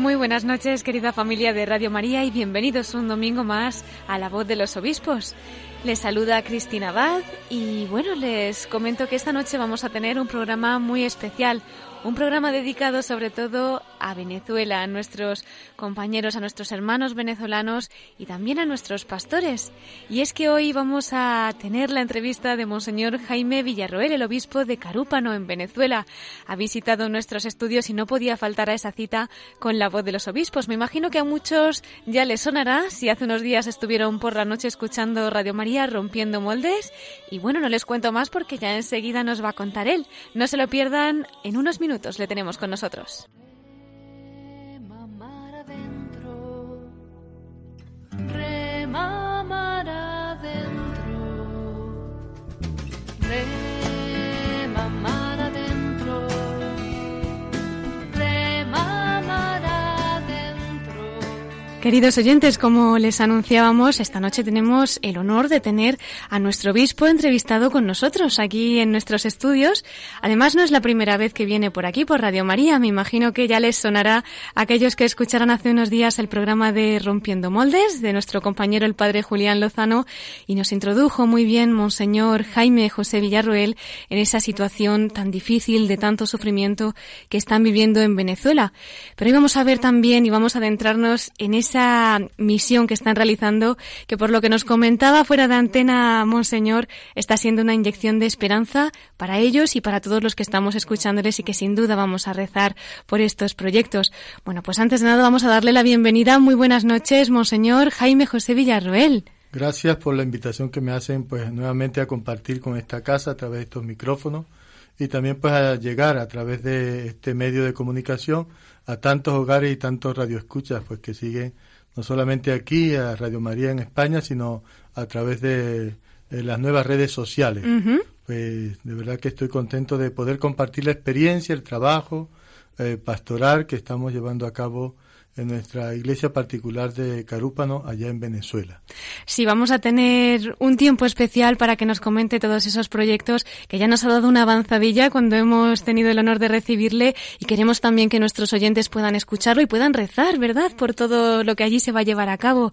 Muy buenas noches, querida familia de Radio María, y bienvenidos un domingo más a La Voz de los Obispos. Les saluda Cristina Abad y bueno, les comento que esta noche vamos a tener un programa muy especial, un programa dedicado sobre todo a Venezuela, a nuestros compañeros, a nuestros hermanos venezolanos y también a nuestros pastores. Y es que hoy vamos a tener la entrevista de Monseñor Jaime Villarroel, el obispo de Carúpano, en Venezuela. Ha visitado nuestros estudios y no podía faltar a esa cita con la voz de los obispos. Me imagino que a muchos ya les sonará si hace unos días estuvieron por la noche escuchando Radio María rompiendo moldes. Y bueno, no les cuento más porque ya enseguida nos va a contar él. No se lo pierdan en unos minutos le tenemos con nosotros. Queridos oyentes, como les anunciábamos, esta noche tenemos el honor de tener a nuestro obispo entrevistado con nosotros aquí en nuestros estudios. Además, no es la primera vez que viene por aquí, por Radio María. Me imagino que ya les sonará a aquellos que escucharon hace unos días el programa de Rompiendo Moldes de nuestro compañero el padre Julián Lozano y nos introdujo muy bien Monseñor Jaime José Villarroel en esa situación tan difícil de tanto sufrimiento que están viviendo en Venezuela. Pero hoy vamos a ver también y vamos a adentrarnos en ese esa misión que están realizando, que por lo que nos comentaba fuera de antena, Monseñor, está siendo una inyección de esperanza para ellos y para todos los que estamos escuchándoles y que sin duda vamos a rezar por estos proyectos. Bueno, pues antes de nada vamos a darle la bienvenida. Muy buenas noches, Monseñor Jaime José Villarroel. Gracias por la invitación que me hacen pues nuevamente a compartir con esta casa a través de estos micrófonos y también pues a llegar a través de este medio de comunicación a tantos hogares y tantos radioescuchas pues que siguen no solamente aquí a Radio María en España, sino a través de, las nuevas redes sociales. Pues de verdad que estoy contento de poder compartir la experiencia, el trabajo eh, pastoral que estamos llevando a cabo en nuestra iglesia particular de Carúpano, allá en Venezuela. Sí, vamos a tener un tiempo especial para que nos comente todos esos proyectos que ya nos ha dado una avanzadilla cuando hemos tenido el honor de recibirle y queremos también que nuestros oyentes puedan escucharlo y puedan rezar, ¿verdad?, por todo lo que allí se va a llevar a cabo.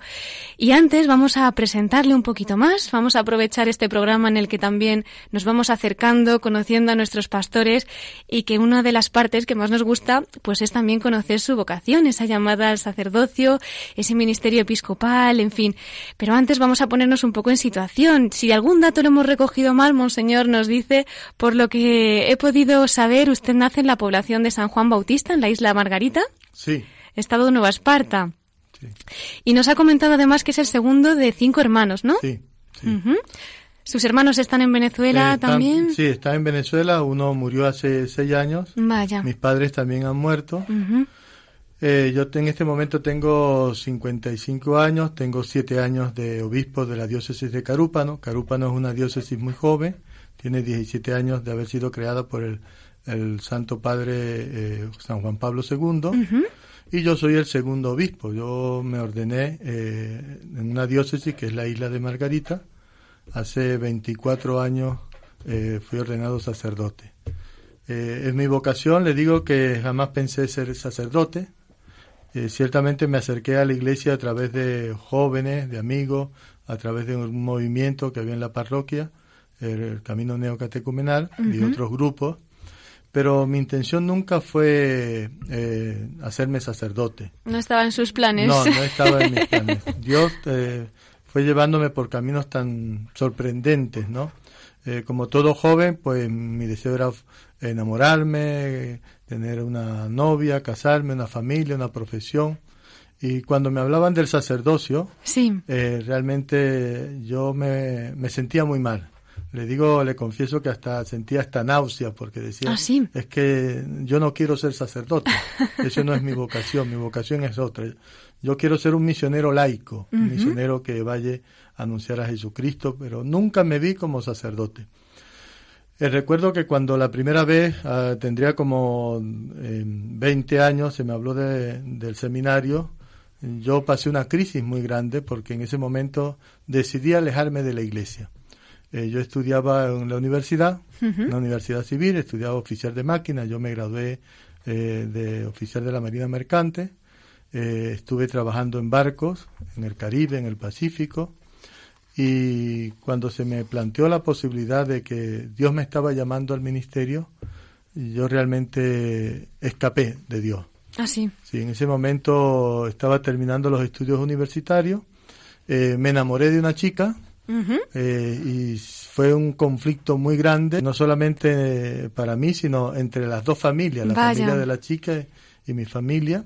Y antes vamos a presentarle un poquito más, vamos a aprovechar este programa en el que también nos vamos acercando, conociendo a nuestros pastores y que una de las partes que más nos gusta pues es también conocer su vocación, esa llamada al sacerdocio, ese ministerio episcopal, en fin. Pero antes vamos a ponernos un poco en situación. Si algún dato lo hemos recogido mal, Monseñor nos dice, por lo que he podido saber, usted nace en la población de San Juan Bautista, en la isla Margarita. Sí. Estado de Nueva Esparta. Sí. Y nos ha comentado además que es el segundo de cinco hermanos, ¿no? Sí. ¿Sus hermanos están en Venezuela eh, también? Sí, está en Venezuela. Uno murió hace seis años. Vaya. Mis padres también han muerto. Eh, yo en este momento tengo 55 años, tengo 7 años de obispo de la diócesis de Carúpano. Carúpano es una diócesis muy joven, tiene 17 años de haber sido creada por el, Santo Padre eh, San Juan Pablo II. Y yo soy el segundo obispo. Yo me ordené eh, en una diócesis que es la isla de Margarita. Hace 24 años fui ordenado sacerdote. es mi vocación, le digo que jamás pensé ser sacerdote, eh, ciertamente me acerqué a la iglesia a través de jóvenes, de amigos, a través de un movimiento que había en la parroquia, el, Camino Neocatecumenal y otros grupos, pero mi intención nunca fue eh, hacerme sacerdote. No estaba en sus planes. No, no estaba en mis planes. Dios eh, fue llevándome por caminos tan sorprendentes, ¿no? como todo joven, pues mi deseo era enamorarme, tener una novia, casarme, una familia, una profesión. Y cuando me hablaban del sacerdocio, sí. Eh, realmente yo me, sentía muy mal, Le digo, le confieso que hasta sentía hasta náusea porque decía, ¿Ah, sí? es que yo no quiero ser sacerdote, eso no es mi vocación, mi vocación es otra. Yo quiero ser un misionero laico, un misionero que vaya a anunciar a Jesucristo, pero nunca me vi como sacerdote. Eh, recuerdo que cuando la primera vez, ah, tendría como 20 eh, años, se me habló de, del seminario, yo pasé una crisis muy grande porque en ese momento decidí alejarme de la iglesia. Eh, yo estudiaba en la universidad, en la universidad civil, estudiaba oficial de máquina, yo me gradué eh, de oficial de la Marina Mercante, estuve trabajando en barcos, en el Caribe, en el Pacífico, y cuando se me planteó la posibilidad de que Dios me estaba llamando al ministerio, yo realmente escapé de Dios. Ah, sí. Sí, en ese momento estaba terminando los estudios universitarios, me enamoré de una chica, eh, y fue un conflicto muy grande, no solamente para mí, sino entre las dos familias, la familia de la chica y mi familia.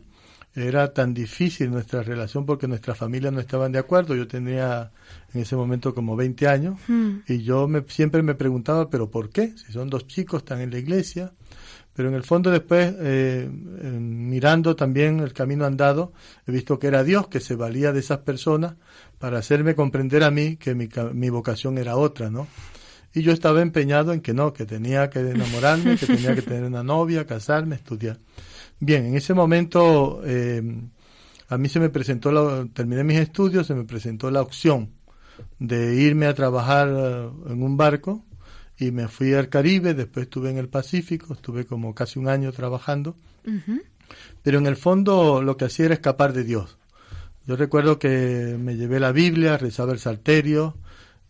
Era tan difícil nuestra relación porque nuestras familias no estaban de acuerdo. Yo tenía en ese momento como 20 años hmm. y yo me, siempre me preguntaba, pero ¿por qué? Si son dos chicos, están en la iglesia. Pero en el fondo después, eh, mirando también el camino andado, he visto que era Dios que se valía de esas personas para hacerme comprender a mí que mi, mi vocación era otra, ¿no? Y yo estaba empeñado en que no, que tenía que enamorarme, que tenía que tener una novia, casarme, estudiar. Bien, en ese momento eh, a mí se me presentó, la, terminé mis estudios, se me presentó la opción de irme a trabajar eh, en un barco y me fui al Caribe, después estuve en el Pacífico, estuve como casi un año trabajando. Pero en el fondo lo que hacía era escapar de Dios. Yo recuerdo que me llevé la Biblia, rezaba el Salterio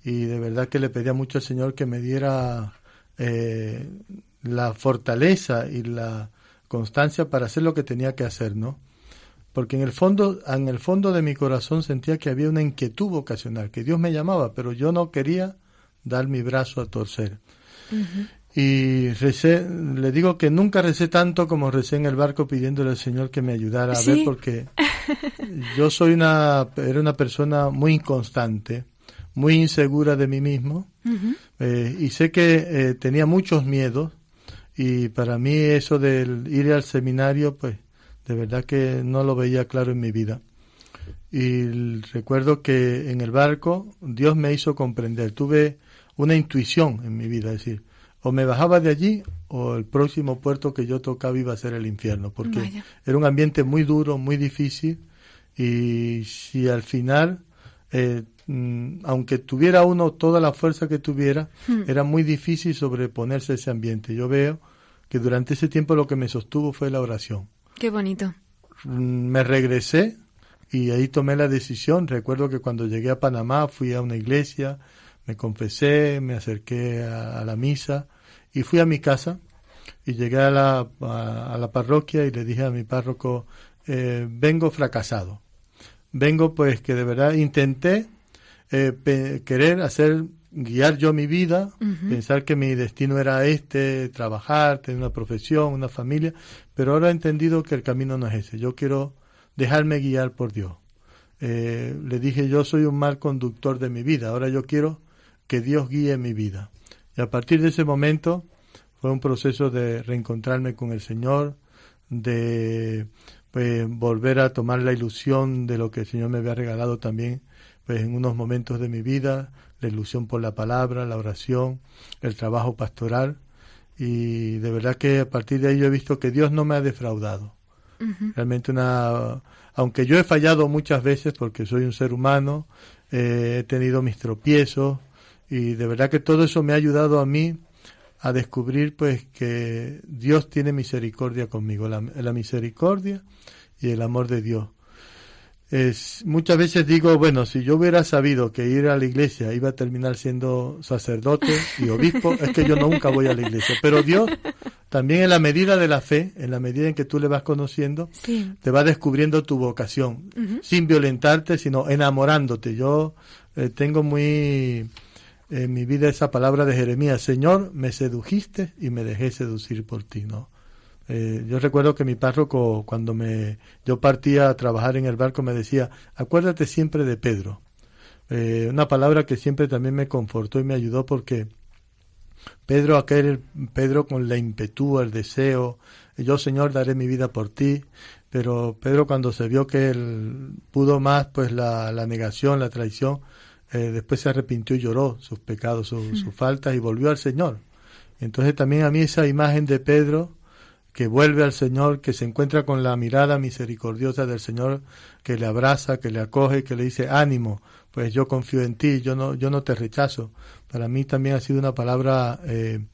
y de verdad que le pedía mucho al Señor que me diera eh, la fortaleza y la constancia para hacer lo que tenía que hacer, ¿no? Porque en el fondo, en el fondo de mi corazón sentía que había una inquietud vocacional, que Dios me llamaba, pero yo no quería dar mi brazo a torcer. Y recé, le digo que nunca recé tanto como recé en el barco pidiéndole al Señor que me ayudara a ver porque yo soy una, era una persona muy inconstante, muy insegura de mí mismo eh, y sé que eh, tenía muchos miedos y para mí eso del ir al seminario pues de verdad que no lo veía claro en mi vida. Y recuerdo que en el barco Dios me hizo comprender, tuve una intuición en mi vida, es decir, o me bajaba de allí o el próximo puerto que yo tocaba iba a ser el infierno, porque era un ambiente muy duro, muy difícil y si al final, eh, mm, aunque tuviera uno toda la fuerza que tuviera, hmm. era muy difícil sobreponerse a ese ambiente. Yo veo que durante ese tiempo lo que me sostuvo fue la oración. Qué bonito. Mm, me regresé y ahí tomé la decisión. Recuerdo que cuando llegué a Panamá fui a una iglesia, me confesé, me acerqué a, la misa y fui a mi casa y llegué a la, a, la parroquia y le dije a mi párroco, eh, vengo fracasado. Vengo pues que de verdad intenté eh, querer hacer, guiar yo mi vida, pensar que mi destino era este, trabajar, tener una profesión, una familia, pero ahora he entendido que el camino no es ese. Yo quiero dejarme guiar por Dios. Eh, le dije, yo soy un mal conductor de mi vida, ahora yo quiero que Dios guíe mi vida. Y a partir de ese momento fue un proceso de reencontrarme con el Señor, de pues, volver a tomar la ilusión de lo que el Señor me había regalado también pues, en unos momentos de mi vida, la ilusión por la palabra, la oración, el trabajo pastoral. Y de verdad que a partir de ahí yo he visto que Dios no me ha defraudado. Realmente una... Aunque yo he fallado muchas veces porque soy un ser humano, eh, he tenido mis tropiezos, y de verdad que todo eso me ha ayudado a mí a descubrir pues que Dios tiene misericordia conmigo, la, misericordia y el amor de Dios. Es, muchas veces digo, bueno, si yo hubiera sabido que ir a la iglesia iba a terminar siendo sacerdote y obispo, es que yo nunca voy a la iglesia. Pero Dios, también en la medida de la fe, en la medida en que tú le vas conociendo, te va descubriendo tu vocación, sin violentarte, sino enamorándote. Yo eh, tengo muy en mi vida esa palabra de Jeremías, Señor, me sedujiste y me dejé seducir por ti, ¿no? Eh, yo recuerdo que mi párroco, cuando me, yo partía a trabajar en el barco, me decía, acuérdate siempre de Pedro. Eh, una palabra que siempre también me confortó y me ayudó porque Pedro, aquel Pedro con la impetu, el deseo, yo Señor daré mi vida por ti, pero Pedro cuando se vio que él pudo más, pues la, la negación, la traición, eh, después se arrepintió y lloró sus pecados, sus faltas y volvió al Señor. Entonces también a mí esa imagen de Pedro que vuelve al Señor, que se encuentra con la mirada misericordiosa del Señor, que le abraza, que le acoge, que le dice ánimo, pues yo confío en ti, yo no, yo no te rechazo. Para mí también ha sido una palabra eh,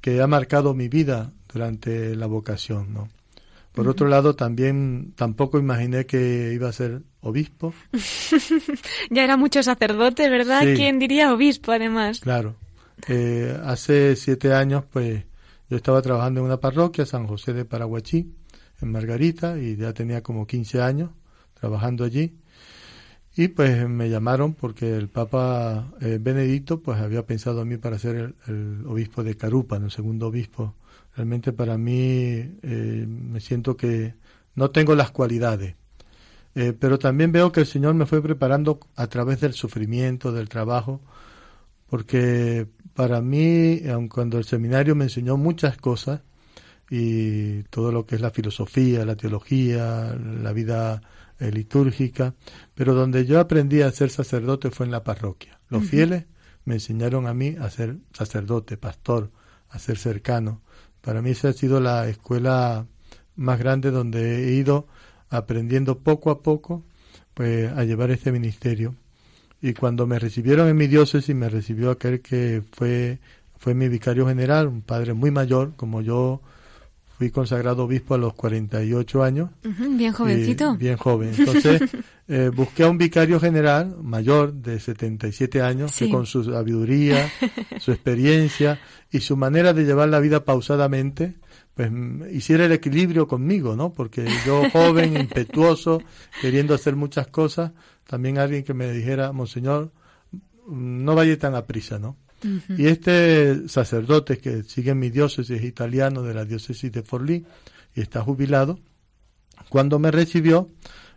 que ha marcado mi vida durante la vocación, ¿no? Por otro lado, también tampoco imaginé que iba a ser obispo. ya era mucho sacerdote, ¿verdad? ¿Quién diría obispo, además? Claro. Eh, hace siete años, pues, yo estaba trabajando en una parroquia, San José de Paraguachí, en Margarita, y ya tenía como 15 años trabajando allí. Y pues me llamaron porque el Papa eh, Benedicto pues había pensado a mí para ser el, obispo de Carupa, el segundo obispo. Realmente para mí eh, me siento que no tengo las cualidades. Eh, pero también veo que el Señor me fue preparando a través del sufrimiento, del trabajo, porque para mí, aun cuando el seminario me enseñó muchas cosas, y todo lo que es la filosofía, la teología, la vida eh, litúrgica, pero donde yo aprendí a ser sacerdote fue en la parroquia. Los fieles me enseñaron a mí a ser sacerdote, pastor, a ser cercano. Para mí esa ha sido la escuela más grande donde he ido aprendiendo poco a poco pues a llevar este ministerio. Y cuando me recibieron en mi diócesis, me recibió aquel que fue, fue mi vicario general, un padre muy mayor, como yo fui consagrado obispo a los 48 años. bien jovencito. Bien joven. Entonces, eh, busqué a un vicario general mayor de 77 años que con su sabiduría, su experiencia y su manera de llevar la vida pausadamente, pues hiciera el equilibrio conmigo, ¿no? Porque yo joven, impetuoso, queriendo hacer muchas cosas, también alguien que me dijera, Monseñor, no vaya tan a prisa, ¿no? Y este sacerdote que sigue en mi diócesis italiano de la diócesis de Forlì y está jubilado, cuando me recibió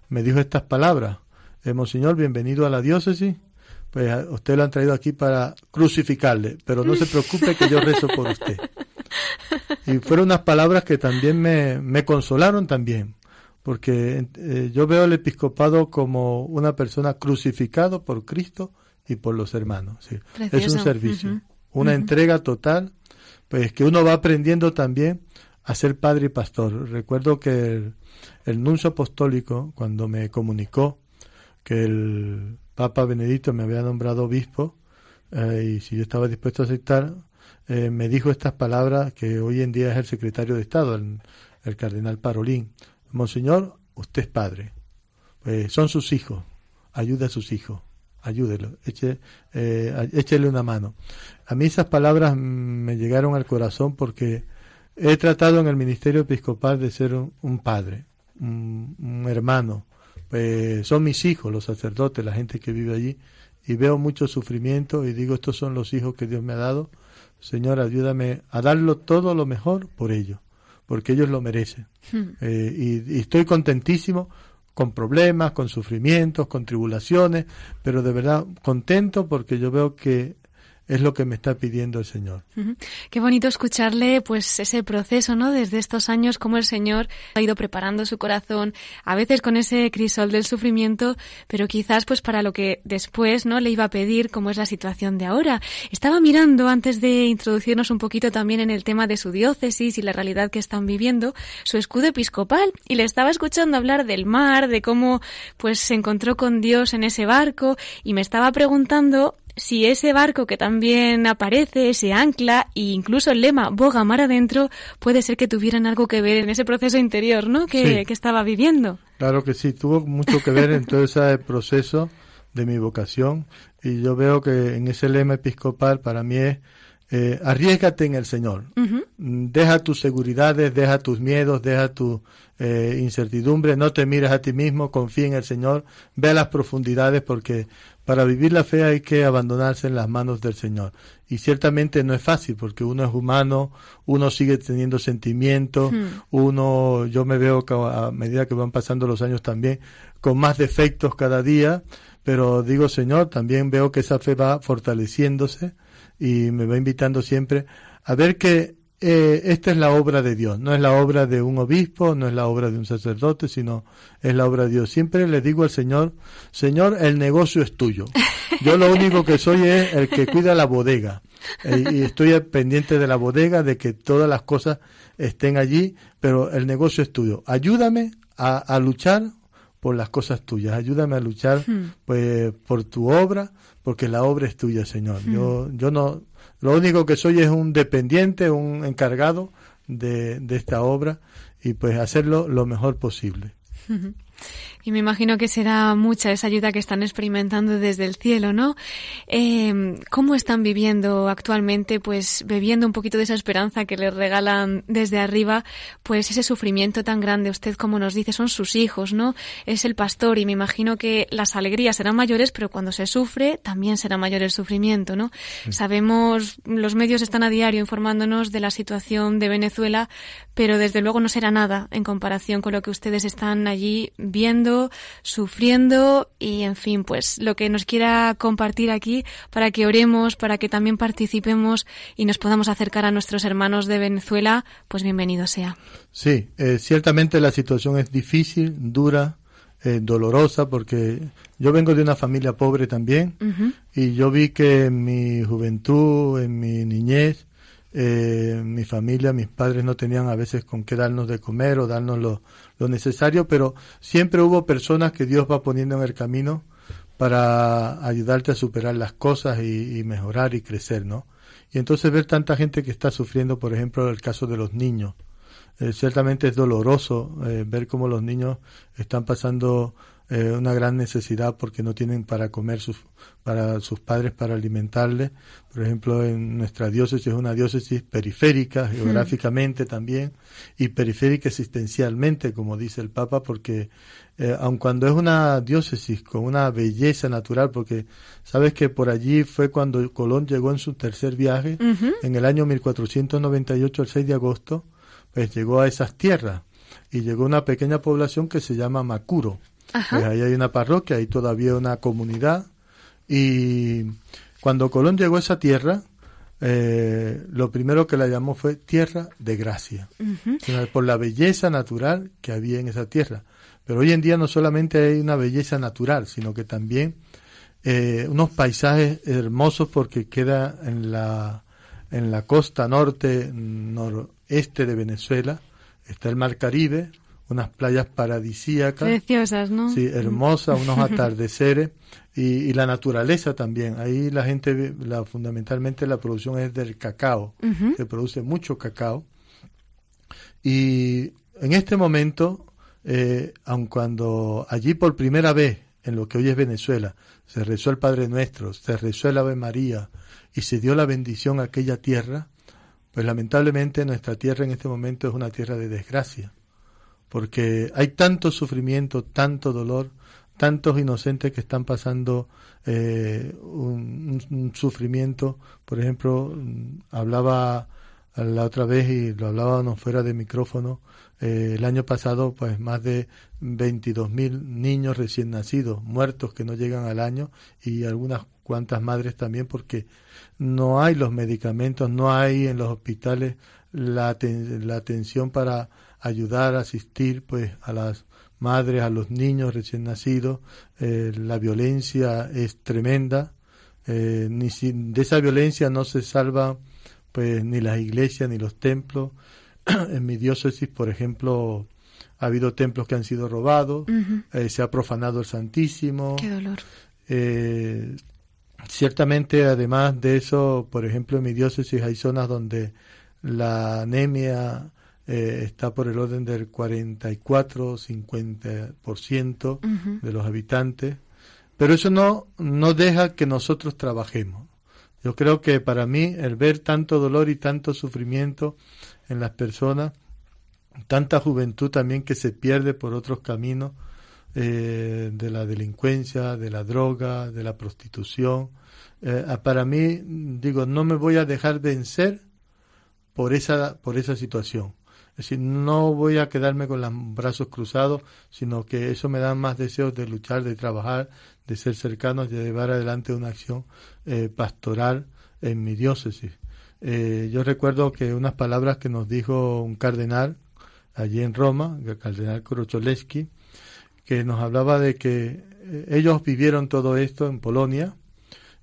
me dijo estas palabras, eh, Monseñor, bienvenido a la diócesis, pues usted lo han traído aquí para crucificarle, pero no se preocupe que yo rezo por usted. Y fueron unas palabras que también me, me consolaron también, porque eh, yo veo el episcopado como una persona crucificado por Cristo y por los hermanos. Es un servicio, una entrega total, pues que uno va aprendiendo también a ser padre y pastor. Recuerdo que el, nuncio apostólico, cuando me comunicó que el Papa Benedicto me había nombrado obispo, eh, y si yo estaba dispuesto a aceptar, eh, me dijo estas palabras que hoy en día es el secretario de Estado, el, cardenal Parolín. Monseñor, usted es padre, pues son sus hijos, ayuda a sus hijos ayúdelo, eche, eh, échele una mano. A mí esas palabras me llegaron al corazón porque he tratado en el ministerio episcopal de ser un, padre, un, hermano. Pues son mis hijos, los sacerdotes, la gente que vive allí, y veo mucho sufrimiento y digo, estos son los hijos que Dios me ha dado. Señor, ayúdame a darlo todo lo mejor por ellos, porque ellos lo merecen. Hmm. Eh, y estoy contentísimo con problemas, con sufrimientos, con tribulaciones, pero de verdad contento porque yo veo que es lo que me está pidiendo el Señor. Qué bonito escucharle, pues, ese proceso, ¿no? Desde estos años, cómo el Señor ha ido preparando su corazón, a veces con ese crisol del sufrimiento, pero quizás, pues, para lo que después, ¿no? Le iba a pedir, como es la situación de ahora. Estaba mirando, antes de introducirnos un poquito también en el tema de su diócesis y la realidad que están viviendo, su escudo episcopal, y le estaba escuchando hablar del mar, de cómo, pues, se encontró con Dios en ese barco, y me estaba preguntando si ese barco que también aparece, ese ancla e incluso el lema boga mar adentro, puede ser que tuvieran algo que ver en ese proceso interior, ¿no? Que, que estaba viviendo. Claro que sí, tuvo mucho que ver en todo ese proceso de mi vocación y yo veo que en ese lema episcopal para mí es eh, arriesgate en el Señor. Deja tus seguridades, deja tus miedos, deja tu eh, incertidumbre, no te mires a ti mismo, confía en el Señor, ve a las profundidades porque para vivir la fe hay que abandonarse en las manos del Señor. Y ciertamente no es fácil porque uno es humano, uno sigue teniendo sentimientos, uno, yo me veo a medida que van pasando los años también con más defectos cada día, pero digo Señor, también veo que esa fe va fortaleciéndose y me va invitando siempre a ver que eh, esta es la obra de Dios, no es la obra de un obispo, no es la obra de un sacerdote, sino es la obra de Dios. Siempre le digo al Señor, Señor, el negocio es tuyo. Yo lo único que soy es el que cuida la bodega. Eh, y estoy pendiente de la bodega, de que todas las cosas estén allí, pero el negocio es tuyo. Ayúdame a, a luchar por las cosas tuyas. Ayúdame a luchar hmm. pues por tu obra, porque la obra es tuya, Señor. Yo hmm. yo no lo único que soy es un dependiente, un encargado de, de esta obra y pues hacerlo lo mejor posible. Y me imagino que será mucha esa ayuda que están experimentando desde el cielo, ¿no? Eh, ¿Cómo están viviendo actualmente, pues bebiendo un poquito de esa esperanza que les regalan desde arriba, pues ese sufrimiento tan grande? Usted, como nos dice, son sus hijos, ¿no? Es el pastor y me imagino que las alegrías serán mayores, pero cuando se sufre también será mayor el sufrimiento, ¿no? Sabemos, los medios están a diario informándonos de la situación de Venezuela, pero desde luego no será nada en comparación con lo que ustedes están allí viendo sufriendo y, en fin, pues lo que nos quiera compartir aquí para que oremos, para que también participemos y nos podamos acercar a nuestros hermanos de Venezuela, pues bienvenido sea. Sí, eh, ciertamente la situación es difícil, dura, eh, dolorosa, porque yo vengo de una familia pobre también y yo vi que en mi juventud, en mi niñez, eh, mi familia, mis padres no tenían a veces con qué darnos de comer o darnos lo, lo necesario, pero siempre hubo personas que Dios va poniendo en el camino para ayudarte a superar las cosas y, mejorar y crecer, ¿no? Y entonces ver tanta gente que está sufriendo, por ejemplo, el caso de los niños. Eh, ciertamente es doloroso eh, ver cómo los niños están pasando eh, una gran necesidad porque no tienen para comer sus, para sus padres para alimentarles. Por ejemplo, en nuestra diócesis es una diócesis periférica geográficamente también y periférica existencialmente, como dice el Papa, porque eh, aun cuando es una diócesis con una belleza natural, porque sabes que por allí fue cuando Colón llegó en su tercer viaje, en el año 1498, el 6 de agosto, pues llegó a esas tierras y llegó a una pequeña población que se llama Macuro pues ahí hay una parroquia, hay todavía una comunidad. Y cuando Colón llegó a esa tierra, eh, lo primero que la llamó fue tierra de gracia, por la belleza natural que había en esa tierra. Pero hoy en día no solamente hay una belleza natural, sino que también eh, unos paisajes hermosos porque queda en la, en la costa norte, noreste de Venezuela, está el mar Caribe, unas playas paradisíacas. Preciosas, ¿no? Sí, hermosas, unos atardeceres y, la naturaleza también. Ahí la gente, la, fundamentalmente la producción es del cacao, se produce mucho cacao. Y en este momento, eh, aun cuando allí por primera vez, en lo que hoy es Venezuela, se rezó el Padre Nuestro, se rezó el Ave María y se dio la bendición a aquella tierra, pues lamentablemente nuestra tierra en este momento es una tierra de desgracia porque hay tanto sufrimiento, tanto dolor, tantos inocentes que están pasando eh, un, sufrimiento. Por ejemplo, hablaba la otra vez y lo hablábamos fuera de micrófono, eh, el año pasado pues más de 22.000 mil niños recién nacidos, muertos que no llegan al año y algunas cuantas madres también porque no hay los medicamentos, no hay en los hospitales la, la atención para ayudar, asistir pues a las madres, a los niños recién nacidos. Eh, la violencia es tremenda. Eh, ni de esa violencia no se salva pues ni las iglesias ni los templos. en mi diócesis, por ejemplo, ha habido templos que han sido robados, eh, se ha profanado el Santísimo. Qué dolor. ciertamente, además de eso, por ejemplo, en mi diócesis hay zonas donde la anemia eh, está por el orden del 44-50% de los habitantes, pero eso no, no deja que nosotros trabajemos. Yo creo que para mí el ver tanto dolor y tanto sufrimiento en las personas, tanta juventud también que se pierde por otros caminos eh, de la delincuencia, de la droga, de la prostitución, eh, para mí, digo, no me voy a dejar vencer por esa, por esa situación. Es decir, no voy a quedarme con los brazos cruzados, sino que eso me da más deseos de luchar, de trabajar, de ser cercanos, de llevar adelante una acción eh, pastoral en mi diócesis. Eh, yo recuerdo que unas palabras que nos dijo un cardenal allí en Roma, el cardenal Krocholewski, que nos hablaba de que eh, ellos vivieron todo esto en Polonia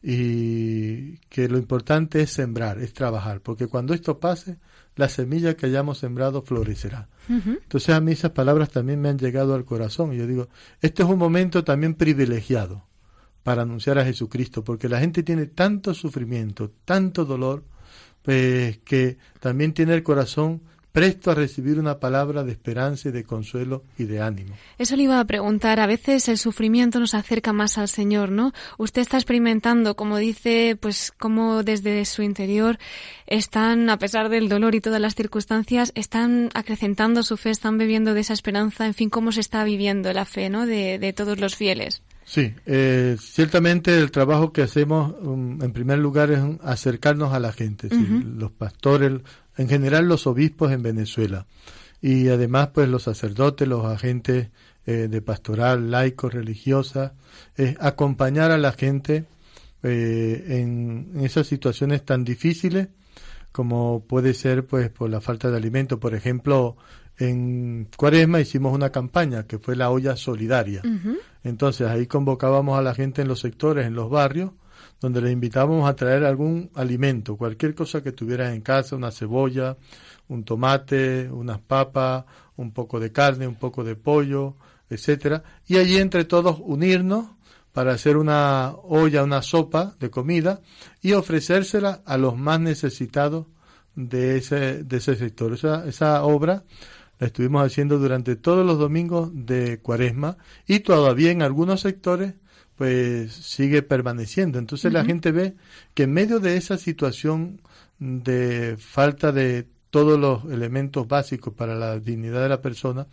y que lo importante es sembrar, es trabajar, porque cuando esto pase, la semilla que hayamos sembrado florecerá. Entonces a mí esas palabras también me han llegado al corazón y yo digo, este es un momento también privilegiado para anunciar a Jesucristo, porque la gente tiene tanto sufrimiento, tanto dolor, pues que también tiene el corazón presto a recibir una palabra de esperanza y de consuelo y de ánimo. Eso le iba a preguntar. A veces el sufrimiento nos acerca más al Señor, ¿no? Usted está experimentando, como dice, pues como desde su interior están, a pesar del dolor y todas las circunstancias, están acrecentando su fe, están bebiendo de esa esperanza. En fin, cómo se está viviendo la fe, ¿no? De, de todos los fieles. Sí, eh, ciertamente el trabajo que hacemos um, en primer lugar es acercarnos a la gente, los pastores, en general los obispos en Venezuela. Y además pues los sacerdotes, los agentes eh, de pastoral, laicos, religiosa, es acompañar a la gente eh, en, en, esas situaciones tan difíciles como puede ser pues por la falta de alimento, por ejemplo, en Cuaresma hicimos una campaña que fue la olla solidaria. Entonces ahí convocábamos a la gente en los sectores, en los barrios, donde le invitábamos a traer algún alimento, cualquier cosa que tuvieran en casa, una cebolla, un tomate, unas papas, un poco de carne, un poco de pollo, etcétera, y allí entre todos unirnos para hacer una olla, una sopa de comida y ofrecérsela a los más necesitados de ese, de ese sector. Esa, esa obra la estuvimos haciendo durante todos los domingos de cuaresma y todavía en algunos sectores pues sigue permaneciendo. Entonces la gente ve que en medio de esa situación de falta de todos los elementos básicos para la dignidad de la persona,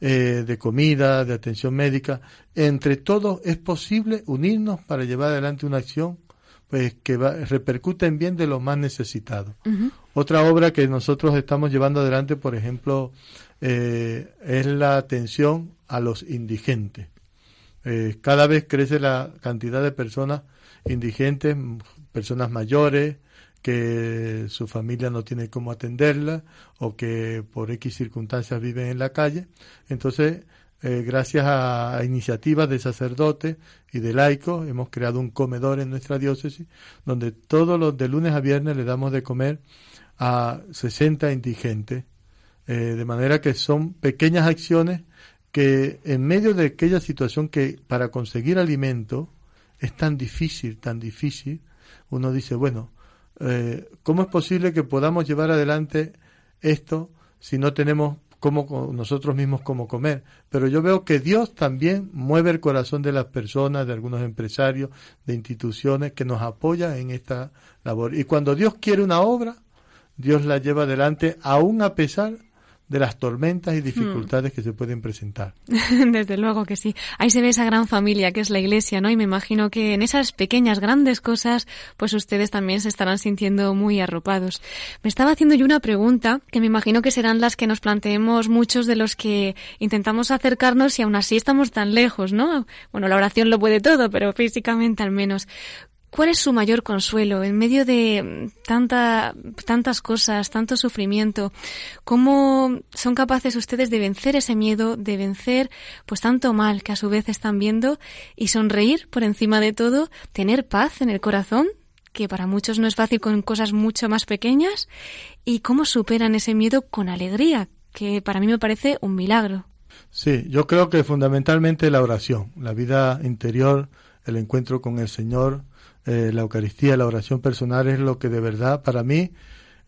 eh, de comida, de atención médica, entre todos es posible unirnos para llevar adelante una acción pues que va, repercute en bien de los más necesitados. Otra obra que nosotros estamos llevando adelante, por ejemplo, eh, es la atención a los indigentes. Eh, cada vez crece la cantidad de personas indigentes, personas mayores, que su familia no tiene cómo atenderla o que por X circunstancias viven en la calle. Entonces, eh, gracias a, iniciativas de sacerdotes y de laicos, hemos creado un comedor en nuestra diócesis donde todos los de lunes a viernes le damos de comer a 60 indigentes, eh, de manera que son pequeñas acciones que en medio de aquella situación que para conseguir alimento es tan difícil, tan difícil, uno dice, bueno, eh, ¿cómo es posible que podamos llevar adelante esto si no tenemos como nosotros mismos cómo comer. Pero yo veo que Dios también mueve el corazón de las personas, de algunos empresarios, de instituciones que nos apoyan en esta labor. Y cuando Dios quiere una obra, Dios la lleva adelante aún a pesar de las tormentas y dificultades que se pueden presentar. Desde luego que sí. Ahí se ve esa gran familia que es la Iglesia, ¿no? Y me imagino que en esas pequeñas, grandes cosas, pues ustedes también se estarán sintiendo muy arropados. Me estaba haciendo yo una pregunta que me imagino que serán las que nos planteemos muchos de los que intentamos acercarnos y aún así estamos tan lejos, ¿no? Bueno, la oración lo puede todo, pero físicamente al menos. ¿Cuál es su mayor consuelo en medio de tanta, tantas cosas, tanto sufrimiento? ¿Cómo son capaces ustedes de vencer ese miedo, de vencer pues tanto mal que a su vez están viendo y sonreír por encima de todo, tener paz en el corazón, que para muchos no es fácil con cosas mucho más pequeñas, y cómo superan ese miedo con alegría, que para mí me parece un milagro. Sí, yo creo que fundamentalmente la oración, la vida interior, el encuentro con el Señor, eh, la Eucaristía, la oración personal es lo que de verdad para mí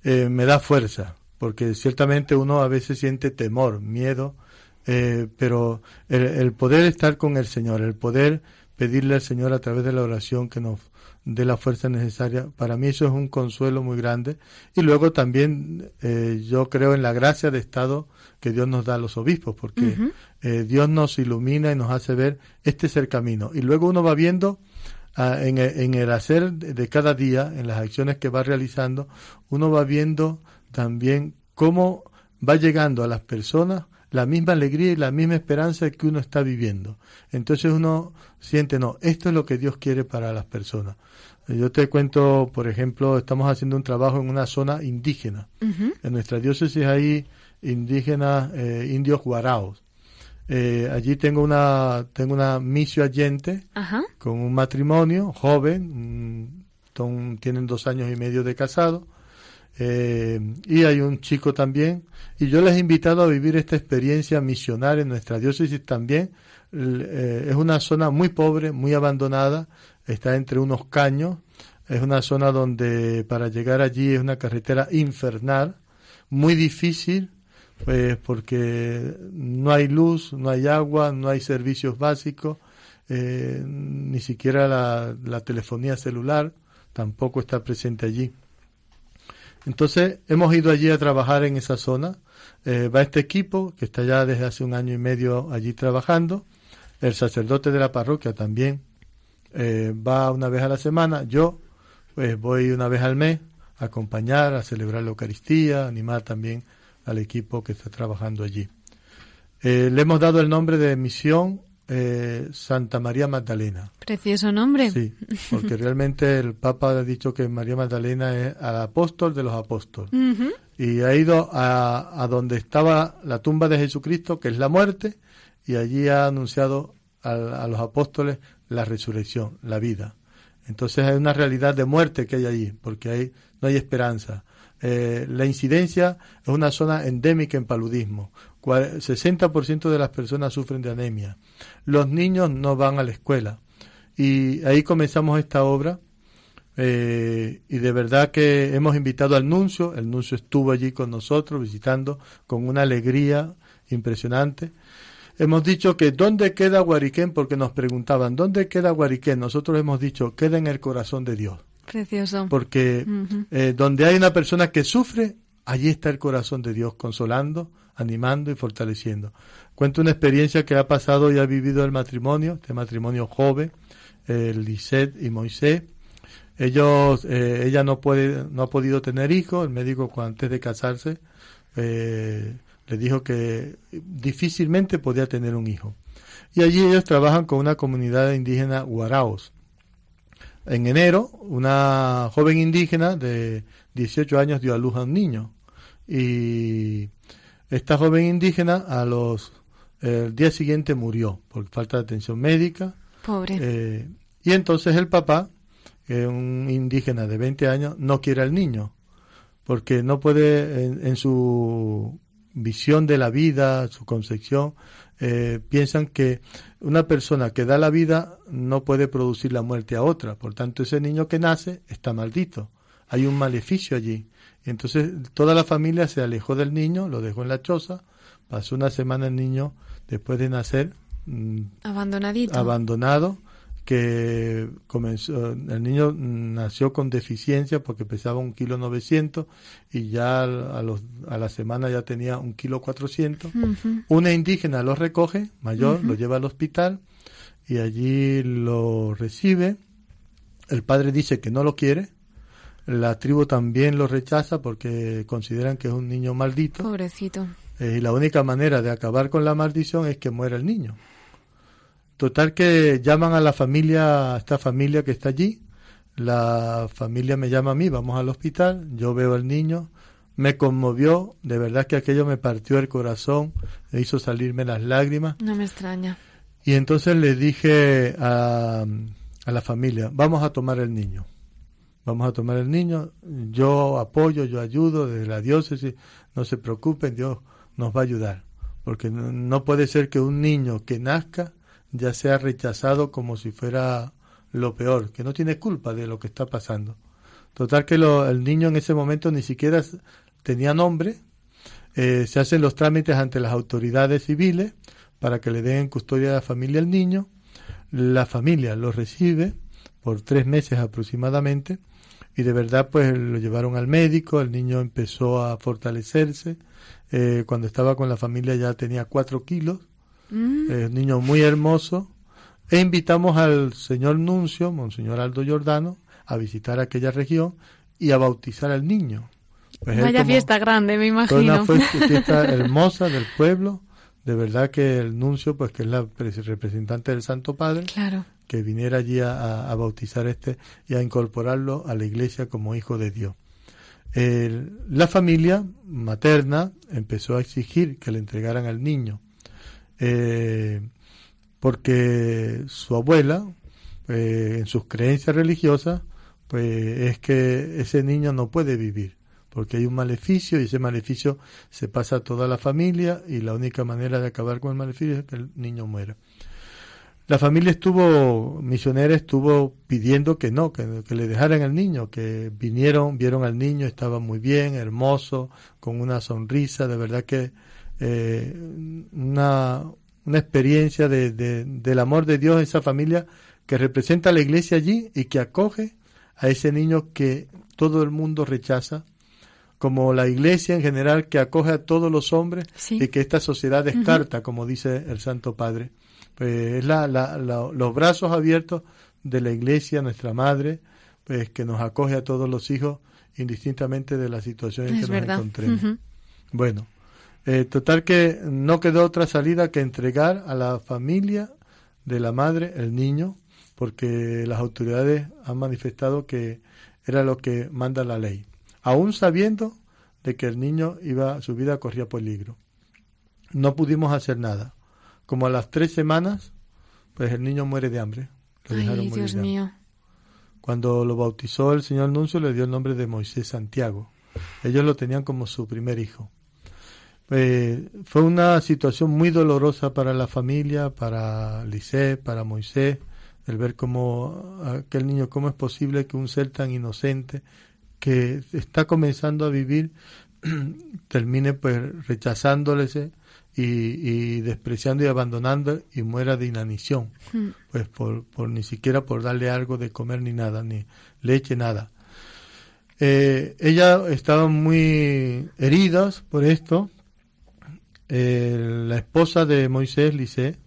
eh, me da fuerza, porque ciertamente uno a veces siente temor, miedo, eh, pero el, poder estar con el Señor, el poder pedirle al Señor a través de la oración que nos dé la fuerza necesaria, para mí eso es un consuelo muy grande. Y luego también yo creo en la gracia de Estado que Dios nos da a los obispos, porque Dios nos ilumina y nos hace ver este es el camino. Y luego uno va viendo en, el hacer de cada día, en las acciones que va realizando, uno va viendo también cómo va llegando a las personas la misma alegría y la misma esperanza que uno está viviendo. Entonces uno siente, no, esto es lo que Dios quiere para las personas. Yo te cuento, por ejemplo, estamos haciendo un trabajo en una zona indígena. En nuestra diócesis hay indígenas, eh, indios guaraos. Eh, allí tengo una tengo una misio allente con un matrimonio joven, tienen dos años y medio de casado eh, y hay un chico también. Y yo les he invitado a vivir esta experiencia misional en nuestra diócesis también. Eh, es una zona muy pobre, muy abandonada, está entre unos caños. Es una zona donde para llegar allí es una carretera infernal, muy difícil, pues porque no hay luz, no hay agua, no hay servicios básicos, eh, ni siquiera la, telefonía celular tampoco está presente allí. Entonces hemos ido allí a trabajar en esa zona. Eh, va este equipo que está ya desde hace un año y medio allí trabajando. El sacerdote de la parroquia también va una vez a la semana. Yo pues voy una vez al mes a acompañar, a celebrar la Eucaristía, animar también al equipo que está trabajando allí. Eh, le hemos dado el nombre de misión eh, Santa María Magdalena. Precioso nombre. Sí, porque realmente el Papa ha dicho que María Magdalena es el apóstol de los apóstoles. Y ha ido a, donde estaba la tumba de Jesucristo, que es la muerte, y allí ha anunciado a, los apóstoles la resurrección, la vida. Entonces hay una realidad de muerte que hay allí, porque hay, no hay esperanza. Eh, la incidencia es una zona endémica en paludismo. 60% de las personas sufren de anemia. Los niños no van a la escuela. Y ahí comenzamos esta obra. Eh, y de verdad que hemos invitado al nuncio. El nuncio estuvo allí con nosotros visitando con una alegría impresionante. Hemos dicho que ¿dónde queda Guariquén? Porque nos preguntaban, ¿dónde queda Guariquén? Nosotros hemos dicho, queda en el corazón de Dios. Precioso. Porque eh, donde hay una persona que sufre, allí está el corazón de Dios consolando, animando y fortaleciendo. Cuento una experiencia que ha pasado y ha vivido el matrimonio, este matrimonio joven, Lisette y Moisés. Ellos, eh, ella no puede, no ha podido tener hijos. El médico antes de casarse eh, le dijo que difícilmente podía tener un hijo. Y allí ellos trabajan con una comunidad indígena guaraos. En enero, una joven indígena de 18 años dio a luz a un niño. Y esta joven indígena a los el día siguiente murió por falta de atención médica. Pobre. Eh, y entonces el papá, que es un indígena de 20 años, no quiere al niño, porque no puede, en, su visión de la vida, su concepción, eh, piensan que una persona que da la vida no puede producir la muerte a otra. Por tanto, ese niño que nace está maldito. Hay un maleficio allí. Entonces toda la familia se alejó del niño, lo dejó en la choza, pasó una semana el niño después de nacer mm, abandonadito abandonado que comenzó el niño nació con deficiencia porque pesaba un kilo novecientos y ya a, los, a la semana ya tenía un kilo cuatrocientos una indígena lo recoge mayor lo lleva al hospital y allí lo recibe el padre dice que no lo quiere la tribu también lo rechaza porque consideran que es un niño maldito. Pobrecito. Eh, y la única manera de acabar con la maldición es que muera el niño. Total que llaman a la familia, a esta familia que está allí. La familia me llama a mí, vamos al hospital, yo veo al niño, me conmovió, de verdad que aquello me partió el corazón, me hizo salirme las lágrimas. No me extraña. Y entonces le dije a, a la familia, vamos a tomar el niño vamos a tomar el niño, yo apoyo, yo ayudo desde la diócesis, no se preocupen, Dios nos va a ayudar, porque no, puede ser que un niño que nazca ya sea rechazado como si fuera lo peor, que no tiene culpa de lo que está pasando. Total que el niño en ese momento ni siquiera tenía nombre, eh, se hacen los trámites ante las autoridades civiles para que le den en custodia a la familia al niño, la familia lo recibe por tres meses aproximadamente y de verdad pues lo llevaron al médico, el niño empezó a fortalecerse, eh, cuando estaba con la familia ya tenía cuatro kilos, mm. un niño muy hermoso, e invitamos al señor Nuncio, Monseñor Aldo Giordano, a visitar aquella región y a bautizar al niño. Pues Vaya fiesta grande, me imagino. una fiesta hermosa del pueblo, de verdad que el nuncio, pues que es la representante del Santo Padre, claro que viniera allí a, bautizar este y a incorporarlo a la iglesia como hijo de Dios. la familia materna empezó a exigir que le entregaran al niño, eh, porque su abuela, eh, en sus creencias religiosas, pues es que ese niño no puede vivir porque hay un maleficio y ese maleficio se pasa a toda la familia y la única manera de acabar con el maleficio es que el niño muera. La familia estuvo, misionera estuvo pidiendo que no, que, le dejaran al niño, que vinieron, vieron al niño, estaba muy bien, hermoso, con una sonrisa, de verdad que eh, una, una experiencia de, del amor de Dios, esa familia que representa a la iglesia allí y que acoge a ese niño que todo el mundo rechaza, como la iglesia en general que acoge a todos los hombres y que esta sociedad descarta, como dice el Santo Padre. Pues es la, los brazos abiertos de la iglesia, nuestra madre, pues que nos acoge a todos los hijos indistintamente de la situación en que nos encontremos. Bueno, eh, total que no quedó otra salida que entregar a la familia de la madre el niño, porque las autoridades han manifestado que era lo que manda la ley aún sabiendo de que el niño iba, su vida corría peligro. No pudimos hacer nada. Como a las tres semanas, pues el niño muere de hambre. Ay, Dios mío. Cuando lo bautizó el señor Nuncio, le dio el nombre de Moisés Santiago. Ellos lo tenían como su primer hijo. Eh, fue una situación muy dolorosa para la familia, para Lisé, para Moisés, el ver cómo aquel niño, cómo es posible que un ser tan inocente que está comenzando a vivir termine pues rechazándole y, y, despreciando y abandonando y muera de inanición, hmm. pues por, por, ni siquiera por darle algo de comer ni nada, ni leche, nada. Eh, ella estaba muy herida por esto. Eh, la esposa de Moisés, Lice,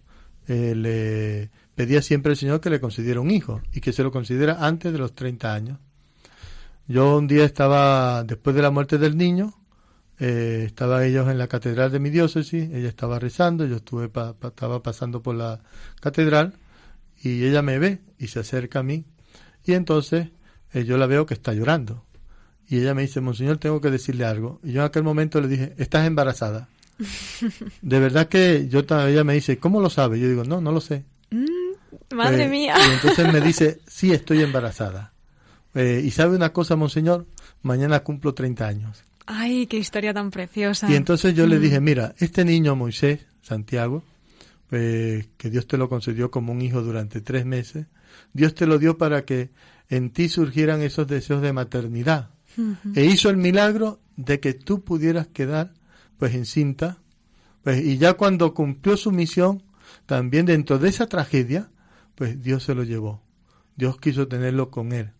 eh, le pedía siempre al Señor que le concediera un hijo y que se lo concediera antes de los 30 años. Yo un día estaba, después de la muerte del niño, eh, estaba ellos en la catedral de mi diócesis, ella estaba rezando, yo estuve estaba pasando por la catedral y ella me ve y se acerca a mí y entonces eh, yo la veo que está llorando y ella me dice, Monseñor, tengo que decirle algo. Y yo en aquel momento le dije, estás embarazada. De verdad que yo ella me dice, ¿cómo lo sabe? Yo digo, no, no lo sé. Mm, madre eh, mía. Y entonces me dice, sí, estoy embarazada. Eh, y sabe una cosa, monseñor, mañana cumplo 30 años. Ay, qué historia tan preciosa. Y entonces yo le mm. dije, mira, este niño Moisés, Santiago, eh, que Dios te lo concedió como un hijo durante tres meses, Dios te lo dio para que en ti surgieran esos deseos de maternidad. E hizo el milagro de que tú pudieras quedar pues encinta. Pues, y ya cuando cumplió su misión, también dentro de esa tragedia, pues Dios se lo llevó. Dios quiso tenerlo con él.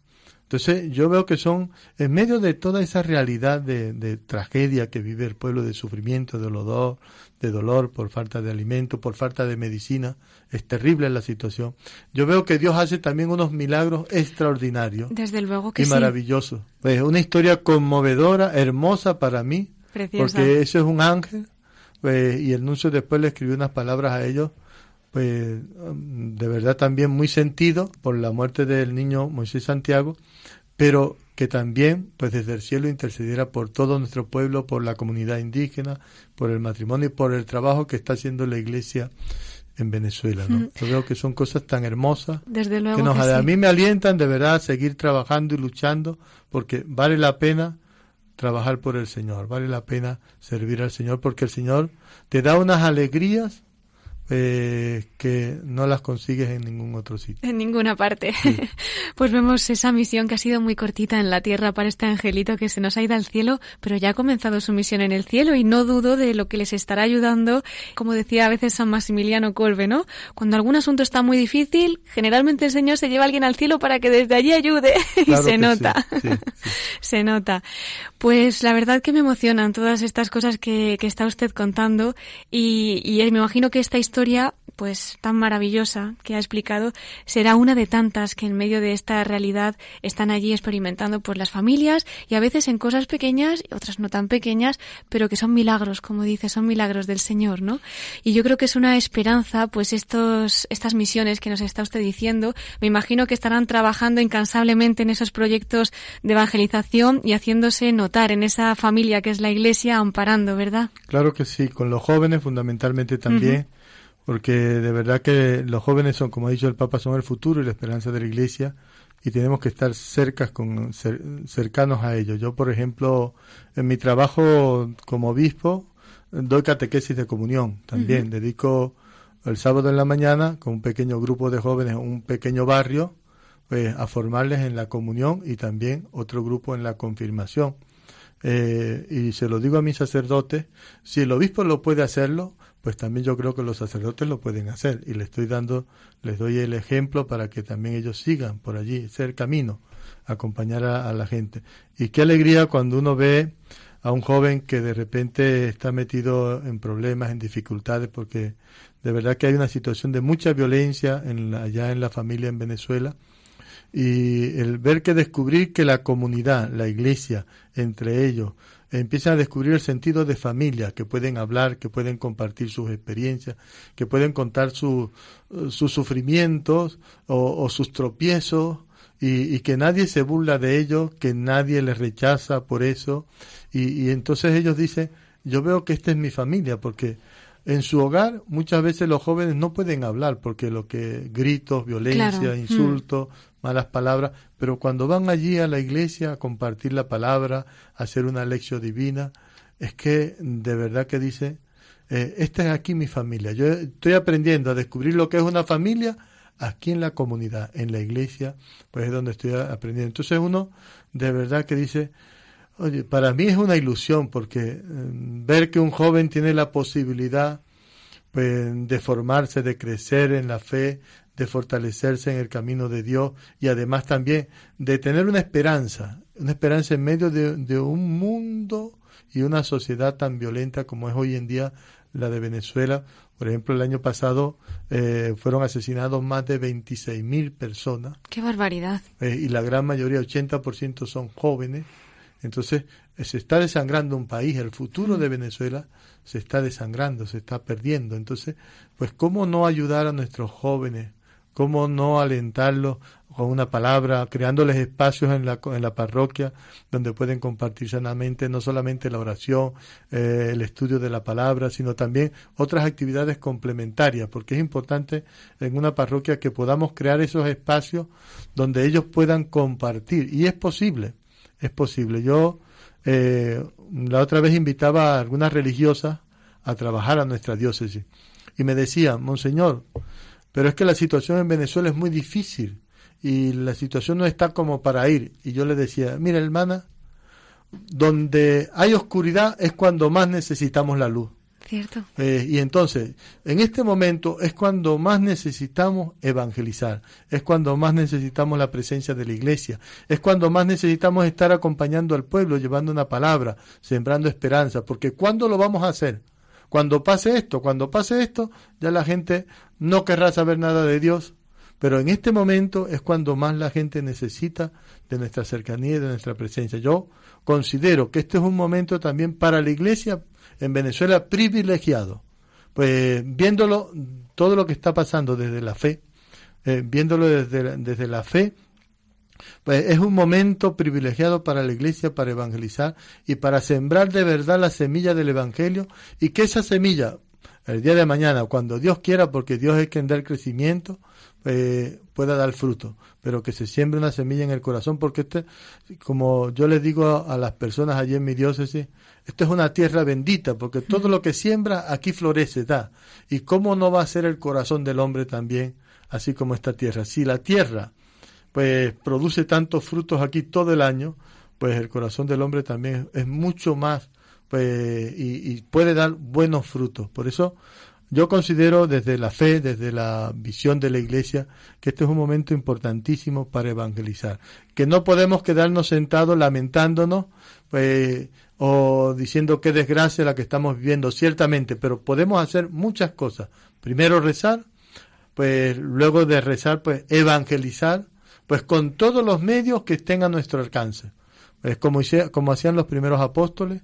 Entonces yo veo que son, en medio de toda esa realidad de, tragedia que vive el pueblo, de sufrimiento, de dolor, de dolor por falta de alimento, por falta de medicina, es terrible la situación. Yo veo que Dios hace también unos milagros extraordinarios. Desde luego que y maravillosos. Es una historia conmovedora, hermosa para mí, porque ese es un ángel, pues, y el nuncio después le escribió unas palabras a ellos pues de verdad también muy sentido por la muerte del niño Moisés Santiago, pero que también pues desde el cielo intercediera por todo nuestro pueblo, por la comunidad indígena, por el matrimonio y por el trabajo que está haciendo la iglesia en Venezuela, ¿no? Yo creo que son cosas tan hermosas desde luego que, nos, a mí me alientan de verdad a seguir trabajando y luchando porque vale la pena trabajar por el Señor, vale la pena servir al Señor porque el Señor te da unas alegrías eh, que no las consigues en ningún otro sitio. En ninguna parte. pues vemos esa misión que ha sido muy cortita en la tierra para este angelito que se nos ha ido al cielo, pero ya ha comenzado su misión en el cielo y no dudo de lo que les estará ayudando, como decía a veces San Maximiliano Colbe, ¿no? Cuando algún asunto está muy difícil, generalmente el Señor se lleva a alguien al cielo para que desde allí ayude y se nota. se nota. Pues la verdad que me emocionan todas estas cosas que, está usted contando y, y me imagino que esta historia pues tan maravillosa que ha explicado será una de tantas que en medio de esta realidad están allí experimentando por las familias y a veces en cosas pequeñas y otras no tan pequeñas, pero que son milagros, como dice, son milagros del Señor, ¿no? Y yo creo que es una esperanza, pues estos estas misiones que nos está usted diciendo, me imagino que estarán trabajando incansablemente en esos proyectos de evangelización y haciéndose notar en esa familia que es la Iglesia amparando, ¿verdad? Claro que sí, con los jóvenes fundamentalmente también porque de verdad que los jóvenes son, como ha dicho el Papa, son el futuro y la esperanza de la Iglesia y tenemos que estar cercas con, cercanos a ellos. Yo, por ejemplo, en mi trabajo como obispo, doy catequesis de comunión también. Dedico el sábado en la mañana con un pequeño grupo de jóvenes, un pequeño barrio, pues, a formarles en la comunión y también otro grupo en la confirmación. Eh, y se lo digo a mis sacerdotes, si el obispo lo puede hacerlo, pues también yo creo que los sacerdotes lo pueden hacer y les estoy dando, les doy el ejemplo para que también ellos sigan por allí, ser camino, acompañar a, la gente. Y qué alegría cuando uno ve a un joven que de repente está metido en problemas, en dificultades, porque de verdad que hay una situación de mucha violencia en allá en la familia en Venezuela. Y el ver que descubrir que la comunidad, la iglesia, entre ellos, empiezan a descubrir el sentido de familia, que pueden hablar, que pueden compartir sus experiencias, que pueden contar sus sufrimientos o, sus tropiezos y, que nadie se burla de ellos, que nadie les rechaza por eso. Y, entonces ellos dicen, yo veo que esta es mi familia, porque en su hogar muchas veces los jóvenes no pueden hablar, porque lo que gritos, violencia, insultos, malas palabras, pero cuando van allí a la iglesia a compartir la palabra, a hacer una lección divina, es que de verdad que dice, eh, esta es aquí mi familia. Yo estoy aprendiendo a descubrir lo que es una familia aquí en la comunidad, en la iglesia, pues es donde estoy aprendiendo. Entonces uno de verdad que dice, oye, para mí es una ilusión porque mm, ver que un joven tiene la posibilidad pues, de formarse, de crecer en la fe, de fortalecerse en el camino de Dios y además también de tener una esperanza, una esperanza en medio de, un mundo y una sociedad tan violenta como es hoy en día la de Venezuela. Por ejemplo, el año pasado eh, fueron asesinados más de 26.000 personas. ¡Qué barbaridad! Eh, y la gran mayoría, 80% son jóvenes. Entonces, se está desangrando un país, el futuro de Venezuela se está desangrando, se está perdiendo. Entonces, pues, ¿cómo no ayudar a nuestros jóvenes ¿Cómo no alentarlos con una palabra, creándoles espacios en la, en la parroquia donde pueden compartir sanamente no solamente la oración, eh, el estudio de la palabra, sino también otras actividades complementarias, porque es importante en una parroquia que podamos crear esos espacios donde ellos puedan compartir. Y es posible, es posible. Yo eh, la otra vez invitaba a algunas religiosas a trabajar a nuestra diócesis y me decían, Monseñor, pero es que la situación en Venezuela es muy difícil y la situación no está como para ir. Y yo le decía, mira hermana, donde hay oscuridad es cuando más necesitamos la luz. Eh, y entonces, en este momento es cuando más necesitamos evangelizar, es cuando más necesitamos la presencia de la iglesia, es cuando más necesitamos estar acompañando al pueblo, llevando una palabra, sembrando esperanza, porque ¿cuándo lo vamos a hacer? Cuando pase esto, cuando pase esto, ya la gente no querrá saber nada de Dios, pero en este momento es cuando más la gente necesita de nuestra cercanía y de nuestra presencia. Yo considero que este es un momento también para la iglesia en Venezuela privilegiado, pues viéndolo, todo lo que está pasando desde la fe, eh, viéndolo desde, desde la fe, pues es un momento privilegiado para la iglesia para evangelizar y para sembrar de verdad la semilla del evangelio y que esa semilla el día de mañana, cuando Dios quiera, porque Dios es quien da el crecimiento, pues, pueda dar fruto, pero que se siembre una semilla en el corazón, porque este, como yo les digo a, las personas allí en mi diócesis, esto es una tierra bendita, porque todo lo que siembra aquí florece, da. ¿Y cómo no va a ser el corazón del hombre también, así como esta tierra? Si la tierra pues produce tantos frutos aquí todo el año, pues el corazón del hombre también es mucho más pues, y, puede dar buenos frutos. Por eso yo considero desde la fe, desde la visión de la Iglesia, que este es un momento importantísimo para evangelizar. Que no podemos quedarnos sentados lamentándonos pues, o diciendo qué desgracia la que estamos viviendo, ciertamente, pero podemos hacer muchas cosas primero rezar, pues luego de rezar, pues evangelizar, pues con todos los medios que estén a nuestro alcance. Pues como, como hacían los primeros apóstoles,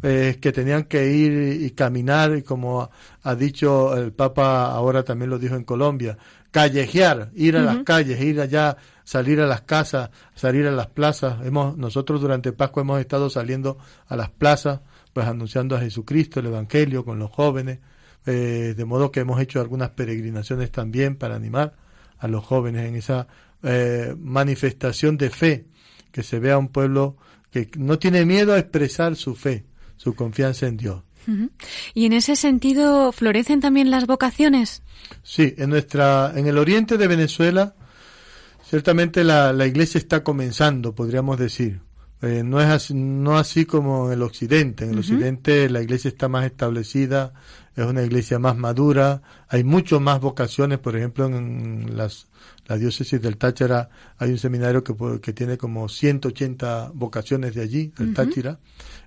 pues que tenían que ir y caminar, y como ha dicho el Papa, ahora también lo dijo en Colombia, callejear, ir a las calles, ir allá, salir a las casas, salir a las plazas. Hemos, nosotros durante Pascua hemos estado saliendo a las plazas, pues anunciando a Jesucristo, el Evangelio con los jóvenes, eh, de modo que hemos hecho algunas peregrinaciones también para animar a los jóvenes en esa eh, manifestación de fe, que se vea un pueblo que no tiene miedo a expresar su fe, su confianza en Dios. Y en ese sentido, ¿florecen también las vocaciones? Sí, en, nuestra, en el oriente de Venezuela, ciertamente la, la iglesia está comenzando, podríamos decir. Eh, no es así, no así como en el occidente. En el occidente la iglesia está más establecida, es una iglesia más madura, hay mucho más vocaciones, por ejemplo, en las, la diócesis del Táchira hay un seminario que, que tiene como 180 vocaciones de allí, el Táchira.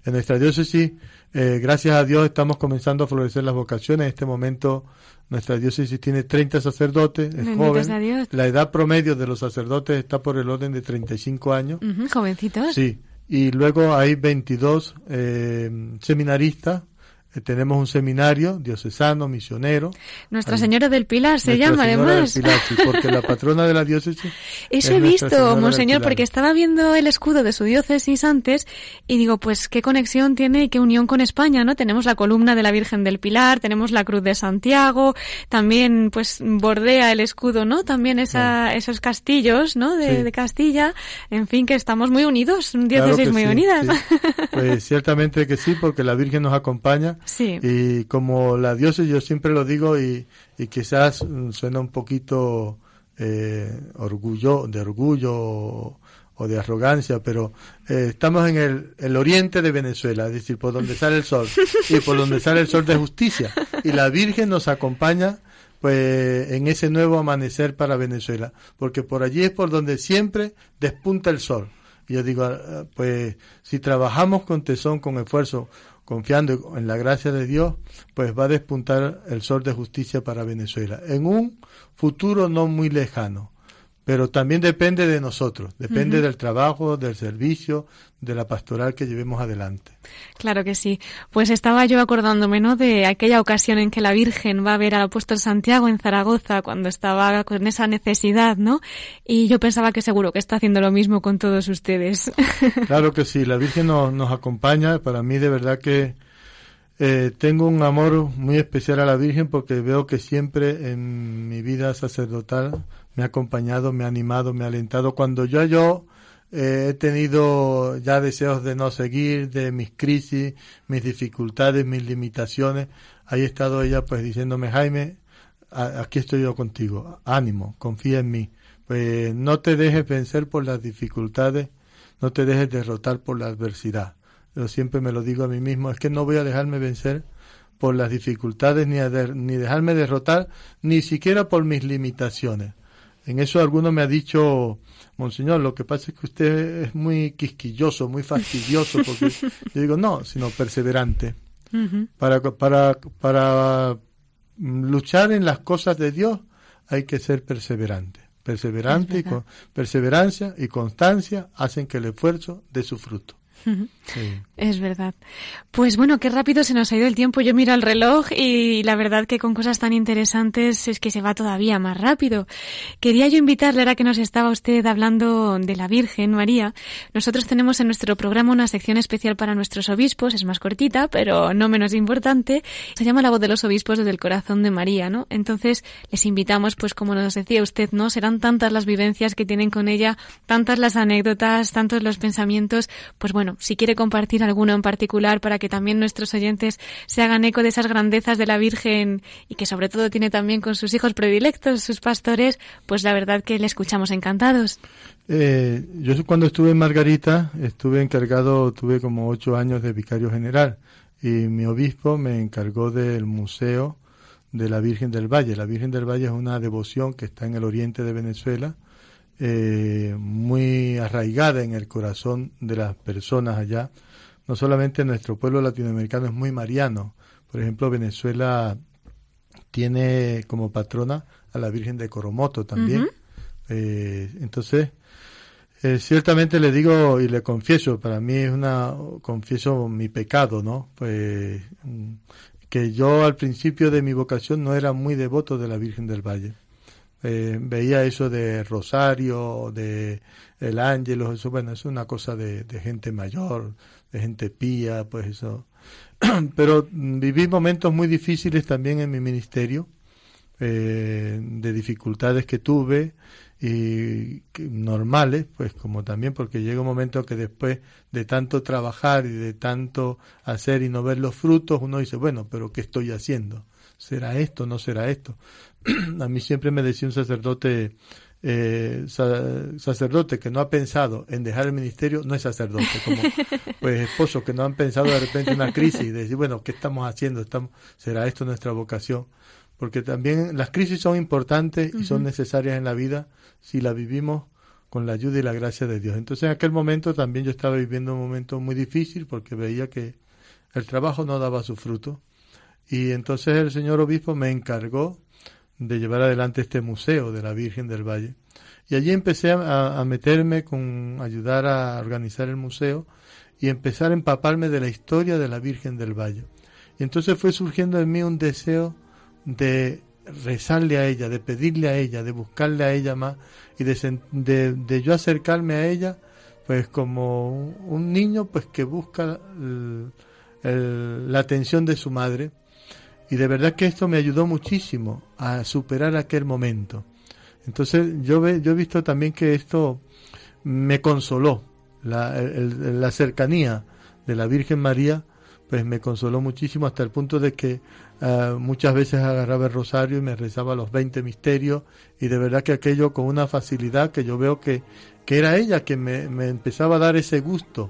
En nuestra diócesis, eh, gracias a Dios, estamos comenzando a florecer las vocaciones. En este momento, nuestra diócesis tiene 30 sacerdotes, es joven. La edad promedio de los sacerdotes está por el orden de 35 años. jovencitos. Sí. Y luego hay 22 eh, seminaristas tenemos un seminario diocesano, misionero. Nuestra Señora del Pilar se llama además. Del Pilar, sí, porque la patrona de la diócesis. Eso he visto, monseñor, porque estaba viendo el escudo de su diócesis antes y digo, pues qué conexión tiene y qué unión con España, ¿no? Tenemos la columna de la Virgen del Pilar, tenemos la Cruz de Santiago, también pues bordea el escudo, ¿no? También esa, esos castillos, ¿no? De, Castilla, en fin, que estamos muy unidos, diócesis muy unidas. Pues ciertamente que sí, porque la Virgen nos acompaña y como la diosa, yo siempre lo digo y, quizás suena un poquito eh, orgullo, de orgullo o, de arrogancia, pero eh, estamos en el, el, oriente de Venezuela, es decir, por donde sale el sol y por donde sale el sol de justicia. Y la Virgen nos acompaña pues en ese nuevo amanecer para Venezuela, porque por allí es por donde siempre despunta el sol. Y yo digo, ah, pues si trabajamos con tesón, con esfuerzo, confiando en la gracia de Dios, pues va a despuntar el sol de justicia para Venezuela en un futuro no muy lejano. Pero también depende de nosotros, depende del trabajo, del servicio, de la pastoral que llevemos adelante. Claro que sí. Pues estaba yo acordándome, ¿no? De aquella ocasión en que la Virgen va a ver al apóstol Santiago en Zaragoza cuando estaba con esa necesidad, ¿no? Y yo pensaba que seguro que está haciendo lo mismo con todos ustedes. Claro que sí. La Virgen nos, nos acompaña. Para mí, de verdad que eh, tengo un amor muy especial a la Virgen porque veo que siempre en mi vida sacerdotal me ha acompañado, me ha animado, me ha alentado. Cuando yo, yo eh, he tenido ya deseos de no seguir, de mis crisis, mis dificultades, mis limitaciones, ahí ha estado ella pues diciéndome, Jaime, aquí estoy yo contigo, ánimo, confía en mí. Pues no te dejes vencer por las dificultades, no te dejes derrotar por la adversidad. Yo siempre me lo digo a mí mismo, es que no voy a dejarme vencer por las dificultades ni, ni dejarme derrotar, ni siquiera por mis limitaciones. En eso alguno me ha dicho, Monseñor, lo que pasa es que usted es muy quisquilloso, muy fastidioso, porque yo digo, no, sino perseverante. para, para, para luchar en las cosas de Dios hay que ser perseverante. Perseverante y con, perseverancia y constancia hacen que el esfuerzo dé su fruto. Es verdad. Pues bueno, qué rápido se nos ha ido el tiempo. Yo miro el reloj y la verdad que con cosas tan interesantes es que se va todavía más rápido. Quería yo invitarle, ahora que nos estaba usted hablando de la Virgen María, nosotros tenemos en nuestro programa una sección especial para nuestros obispos, es más cortita, pero no menos importante. Se llama La voz de los obispos desde el corazón de María, ¿no? Entonces les invitamos, pues como nos decía usted, ¿no? Serán tantas las vivencias que tienen con ella, tantas las anécdotas, tantos los pensamientos, pues bueno, si quiere compartir alguno en particular para que también nuestros oyentes se hagan eco de esas grandezas de la Virgen y que sobre todo tiene también con sus hijos predilectos, sus pastores, pues la verdad que le escuchamos encantados. Eh, yo cuando estuve en Margarita estuve encargado, tuve como ocho años de vicario general y mi obispo me encargó del museo de la Virgen del Valle. La Virgen del Valle es una devoción que está en el oriente de Venezuela eh, muy arraigada en el corazón de las personas allá. No solamente nuestro pueblo latinoamericano es muy mariano, por ejemplo Venezuela tiene como patrona a la Virgen de Coromoto también. Eh, entonces, eh, ciertamente le digo y le confieso, para mí es una, confieso mi pecado, ¿no? Pues mm, que yo al principio de mi vocación no era muy devoto de la Virgen del Valle. Eh, veía eso de Rosario, de el Ángelo, eso, bueno, es una cosa de, gente mayor, de gente pía, pues eso. Pero viví momentos muy difíciles también en mi ministerio, eh, de dificultades que tuve y normales, pues como también porque llega un momento que después de tanto trabajar y de tanto hacer y no ver los frutos, uno dice, bueno, pero ¿qué estoy haciendo? ¿Será esto? ¿No será esto? A mí siempre me decía un sacerdote, eh, sacerdote que no ha pensado en dejar el ministerio, no es sacerdote, como pues esposo que no han pensado de repente una crisis y decir, bueno, ¿qué estamos haciendo? Estamos, ¿Será esto nuestra vocación? Porque también las crisis son importantes y son necesarias en la vida si la vivimos con la ayuda y la gracia de Dios. Entonces en aquel momento también yo estaba viviendo un momento muy difícil porque veía que el trabajo no daba su fruto. Y entonces el señor obispo me encargó de llevar adelante este museo de la Virgen del Valle. Y allí empecé a, meterme con ayudar a organizar el museo y empezar a empaparme de la historia de la Virgen del Valle. Y entonces fue surgiendo en mí un deseo de rezarle a ella, de pedirle a ella, de buscarle a ella más y de, de, yo acercarme a ella, pues como un niño pues que busca la atención de su madre. Y de verdad que esto me ayudó muchísimo a superar aquel momento. Entonces yo, ve, yo he visto también que esto me consoló, la, la cercanía de la Virgen María, pues me consoló muchísimo hasta el punto de que eh, muchas veces agarraba el rosario y me rezaba los 20 misterios. Y de verdad que aquello con una facilidad que yo veo que, que era ella que me, me empezaba a dar ese gusto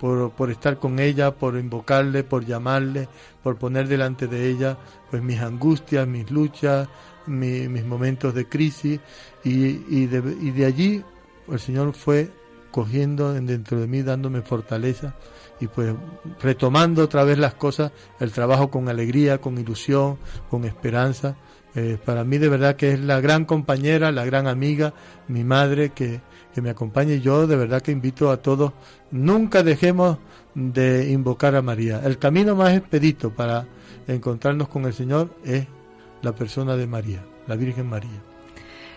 por, por, estar con ella, por invocarle, por llamarle, por poner delante de ella pues mis angustias, mis luchas, mis momentos de crisis y, y, de, y de allí el Señor fue cogiendo dentro de mí, dándome fortaleza y pues retomando otra vez las cosas, el trabajo con alegría, con ilusión, con esperanza. Eh, para mí de verdad que es la gran compañera, la gran amiga, mi madre que, que me acompaña y yo de verdad que invito a todos, nunca dejemos de invocar a María. El camino más expedito para encontrarnos con el Señor es la persona de María, la Virgen María.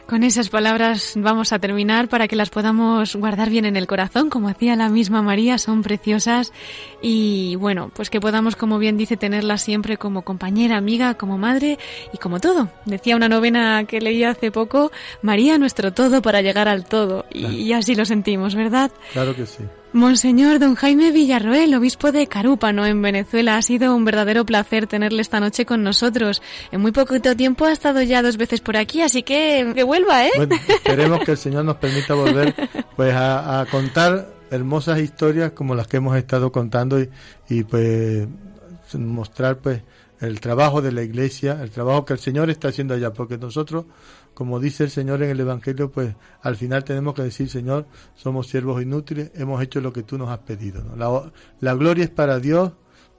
Con esas palabras vamos a terminar para que las podamos guardar bien en el corazón, como hacía la misma María, son preciosas y bueno, pues que podamos, como bien dice, tenerlas siempre como compañera, amiga, como madre y como todo. Decía una novena que leí hace poco, María nuestro todo para llegar al todo y así lo sentimos, ¿verdad? Claro que sí. Monseñor Don Jaime Villarroel, obispo de Carúpano, en Venezuela, ha sido un verdadero placer tenerle esta noche con nosotros. En muy poquito tiempo ha estado ya dos veces por aquí, así que que vuelva, ¿eh? Bueno, esperemos que el Señor nos permita volver pues a, contar hermosas historias como las que hemos estado contando y, y pues mostrar pues el trabajo de la iglesia, el trabajo que el Señor está haciendo allá, porque nosotros como dice el Señor en el Evangelio, pues al final tenemos que decir, Señor, somos siervos inútiles, hemos hecho lo que tú nos has pedido. La, la, gloria es para Dios,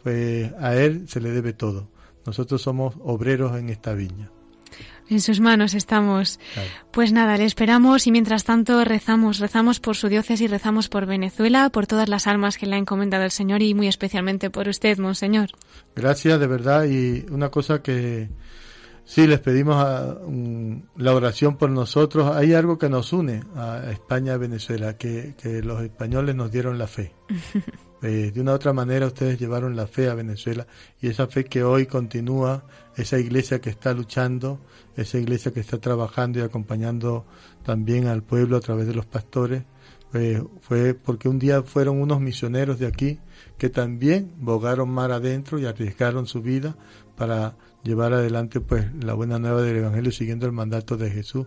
pues a Él se le debe todo. Nosotros somos obreros en esta viña. En sus manos estamos. Pues nada, le esperamos y mientras tanto rezamos, rezamos por su diócesis, rezamos por Venezuela, por todas las almas que le ha encomendado el Señor y muy especialmente por usted, Monseñor. Gracias, de verdad. Y una cosa que, Sí, les pedimos a, la oración por nosotros. Hay algo que nos une a España y Venezuela, que, los españoles nos dieron la fe. Eh, de una u otra manera ustedes llevaron la fe a Venezuela y esa fe que hoy continúa, esa iglesia que está luchando, esa iglesia que está trabajando y acompañando también al pueblo a través de los pastores, pues, fue porque un día fueron unos misioneros de aquí que también bogaron mar adentro y arriesgaron su vida para llevar adelante pues la buena nueva del Evangelio siguiendo el mandato de Jesús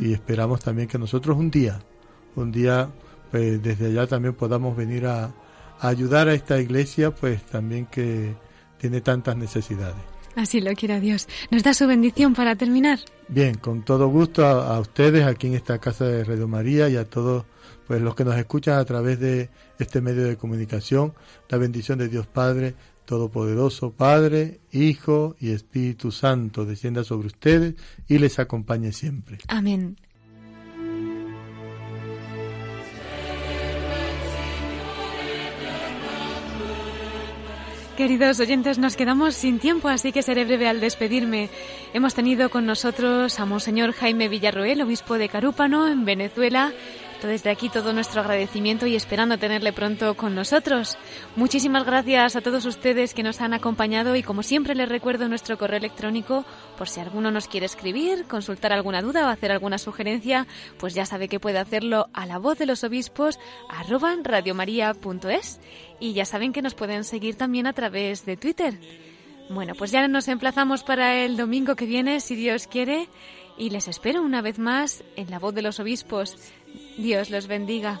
y esperamos también que nosotros un día, un día pues desde allá también podamos venir a, ayudar a esta iglesia pues también que tiene tantas necesidades. Así lo quiera Dios. ¿Nos da su bendición para terminar? Bien, con todo gusto a, a ustedes aquí en esta casa de Radio María y a todos pues los que nos escuchan a través de este medio de comunicación, la bendición de Dios Padre, Todopoderoso Padre, Hijo y Espíritu Santo descienda sobre ustedes y les acompañe siempre. Amén. Queridos oyentes, nos quedamos sin tiempo, así que seré breve al despedirme. Hemos tenido con nosotros a Monseñor Jaime Villarroel, obispo de Carúpano, en Venezuela, desde aquí todo nuestro agradecimiento y esperando tenerle pronto con nosotros. Muchísimas gracias a todos ustedes que nos han acompañado y como siempre les recuerdo nuestro correo electrónico por si alguno nos quiere escribir, consultar alguna duda o hacer alguna sugerencia, pues ya sabe que puede hacerlo a la voz de los obispos radiomaria.es y ya saben que nos pueden seguir también a través de Twitter. Bueno, pues ya nos emplazamos para el domingo que viene, si Dios quiere, y les espero una vez más en la voz de los obispos. Dios los bendiga.